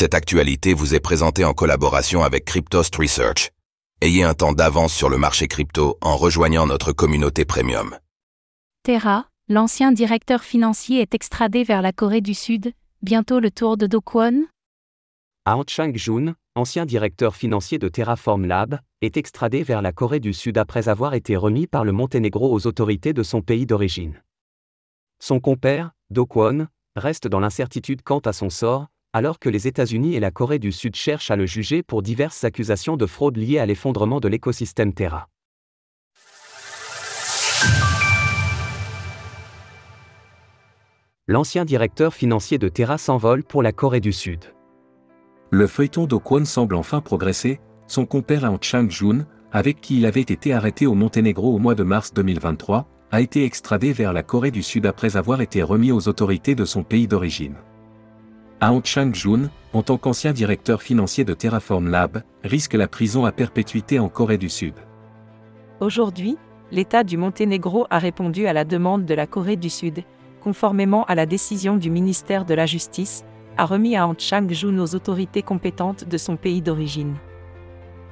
Cette actualité vous est présentée en collaboration avec Cryptost Research. Ayez un temps d'avance sur le marché crypto en rejoignant notre communauté premium. Terra, l'ancien directeur financier est extradé vers la Corée du Sud, bientôt le tour de Do Kwon Aung Chang-jun, ancien directeur financier de Terraform Lab, est extradé vers la Corée du Sud après avoir été remis par le Monténégro aux autorités de son pays d'origine. Son compère, Do Kwon, reste dans l'incertitude quant à son sort, alors que les États-Unis et la Corée du Sud cherchent à le juger pour diverses accusations de fraude liées à l'effondrement de l'écosystème Terra. L'ancien directeur financier de Terra s'envole pour la Corée du Sud. Le feuilleton Do Kwon semble enfin progresser, son compère Aung Chang-jun, avec qui il avait été arrêté au Monténégro au mois de mars 2023, a été extradé vers la Corée du Sud après avoir été remis aux autorités de son pays d'origine. Aung Chang-jun, en tant qu'ancien directeur financier de Terraform Lab, risque la prison à perpétuité en Corée du Sud. Aujourd'hui, l'État du Monténégro a répondu à la demande de la Corée du Sud, conformément à la décision du ministère de la Justice, a remis Aung Chang-jun aux autorités compétentes de son pays d'origine.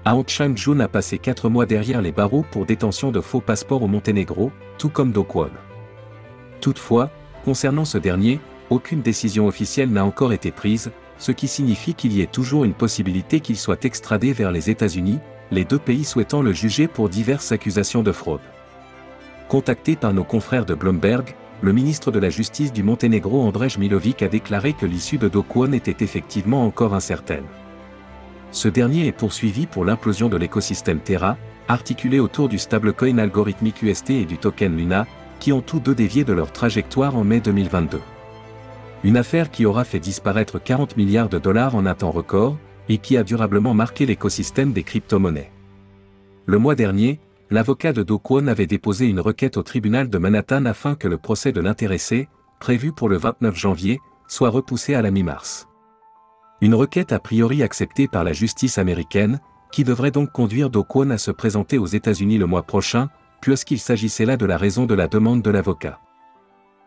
Aung Chang-jun a passé 4 mois derrière les barreaux pour détention de faux passeports au Monténégro, tout comme Do Kwon. Toutefois, concernant ce dernier, aucune décision officielle n'a encore été prise, ce qui signifie qu'il y ait toujours une possibilité qu'il soit extradé vers les États-Unis, les deux pays souhaitant le juger pour diverses accusations de fraude. Contacté par nos confrères de Bloomberg, le ministre de la Justice du Monténégro Andrej Milovic a déclaré que l'issue de Do Kwon était effectivement encore incertaine. Ce dernier est poursuivi pour l'implosion de l'écosystème Terra, articulé autour du stablecoin algorithmique UST et du token Luna, qui ont tous deux dévié de leur trajectoire en mai 2022. Une affaire qui aura fait disparaître 40 milliards de dollars en un temps record, et qui a durablement marqué l'écosystème des crypto-monnaies. Le mois dernier, l'avocat de Do Kwon avait déposé une requête au tribunal de Manhattan afin que le procès de l'intéressé, prévu pour le 29 janvier, soit repoussé à la mi-mars. Une requête a priori acceptée par la justice américaine, qui devrait donc conduire Do Kwon à se présenter aux États-Unis le mois prochain, puisqu'il s'agissait là de la raison de la demande de l'avocat.